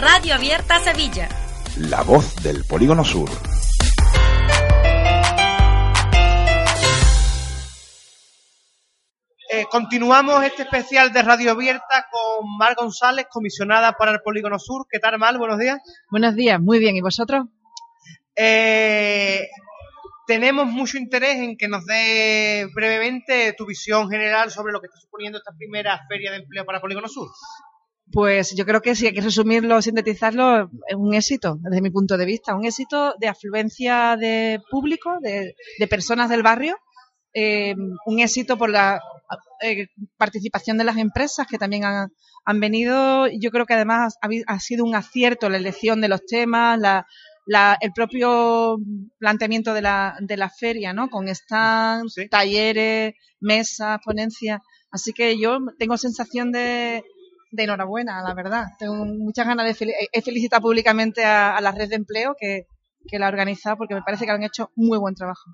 Radio Abierta Sevilla. La voz del Polígono Sur. Eh, continuamos este especial de Radio Abierta con Mar González, comisionada para el Polígono Sur. ¿Qué tal, Mar? Buenos días. Buenos días, muy bien. ¿Y vosotros? Eh, tenemos mucho interés en que nos dé brevemente tu visión general sobre lo que está suponiendo esta primera feria de empleo para Polígono Sur. Pues yo creo que si hay que resumirlo, sintetizarlo, es un éxito, desde mi punto de vista, un éxito de afluencia de público, de, personas del barrio, eh, un éxito por la eh, participación de las empresas que también han, han venido. Yo creo que además ha, ha, sido un acierto la elección de los temas, la, el propio planteamiento de la, de la feria, ¿no? Con stands, talleres, mesas, ponencias. Así que yo tengo sensación de, de enhorabuena, la verdad. Tengo muchas ganas de he felicitado públicamente a, la red de empleo que, que la ha organizado porque me parece que han hecho muy buen trabajo.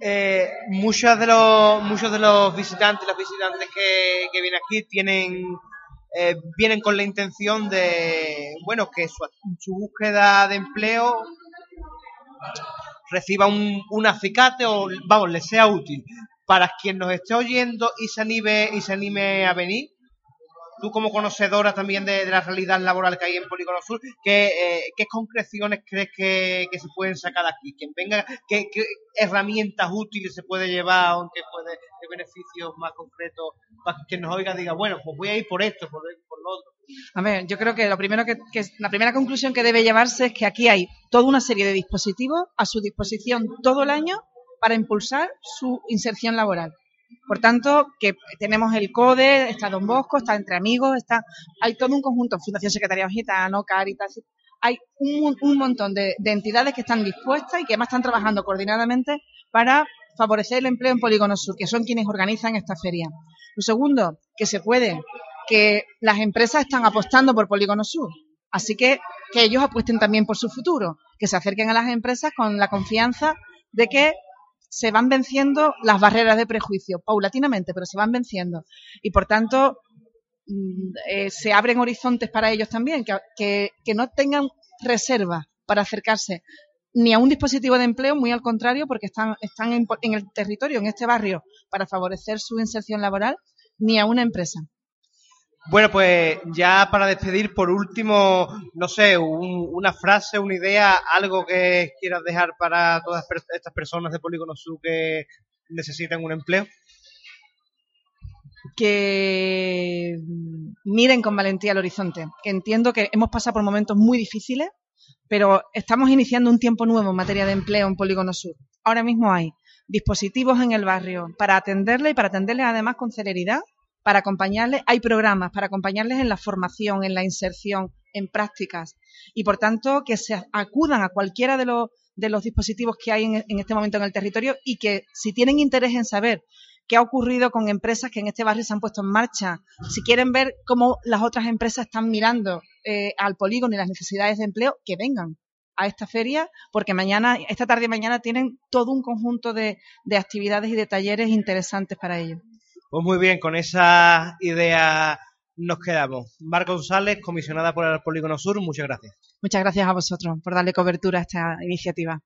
Eh, muchos de los muchos de los visitantes, los visitantes que, que vienen aquí tienen eh, vienen con la intención de, bueno, que su, búsqueda de empleo reciba un, un acicate o, vamos, le sea útil. Para quien nos esté oyendo y se anime, y se anime a venir, tú como conocedora también de, la realidad laboral que hay en Polígono Sur, ¿qué, eh, qué concreciones crees que, se pueden sacar aquí? ¿Quién venga, qué, herramientas útiles se puede llevar, aunque puede, qué beneficios más concretos para que nos oiga diga, bueno, pues voy a ir por esto, por, por lo otro? A ver, yo creo que lo primero que, que, la primera conclusión que debe llevarse es que aquí hay toda una serie de dispositivos a su disposición todo el año para impulsar su inserción laboral. Por tanto, que tenemos el CODE, está Don Bosco, está Entre Amigos, está hay todo un conjunto, Fundación Secretaría Gitano, Caritas, hay un, un montón de, entidades que están dispuestas y que además están trabajando coordinadamente para favorecer el empleo en Polígono Sur, que son quienes organizan esta feria. Lo segundo, que se puede, que las empresas están apostando por Polígono Sur, así que que ellos apuesten también por su futuro, que se acerquen a las empresas con la confianza de que se van venciendo las barreras de prejuicio, paulatinamente, pero se van venciendo. Y por tanto, mm, eh, se abren horizontes para ellos también, que, no tengan reserva para acercarse ni a un dispositivo de empleo, muy al contrario, porque están, están en, el territorio, en este barrio, para favorecer su inserción laboral, ni a una empresa. Bueno, pues ya para despedir, por último, no sé, una frase, una idea, algo que quieras dejar para todas estas personas de Polígono Sur que necesitan un empleo. Que miren con valentía el horizonte, que entiendo que hemos pasado por momentos muy difíciles, pero estamos iniciando un tiempo nuevo en materia de empleo en Polígono Sur. Ahora mismo hay dispositivos en el barrio para atenderle y para atenderle además con celeridad para acompañarles, hay programas para acompañarles en la formación, en la inserción, en prácticas. Y por tanto, que se acudan a cualquiera de los, de los dispositivos que hay en, este momento en el territorio y que si tienen interés en saber qué ha ocurrido con empresas que en este barrio se han puesto en marcha, si quieren ver cómo las otras empresas están mirando eh, al polígono y las necesidades de empleo, que vengan a esta feria, porque mañana, esta tarde y mañana tienen todo un conjunto de actividades y de talleres interesantes para ellos. Pues muy bien, con esa idea nos quedamos. Mar González, comisionada por el Polígono Sur, muchas gracias. Muchas gracias a vosotros por darle cobertura a esta iniciativa.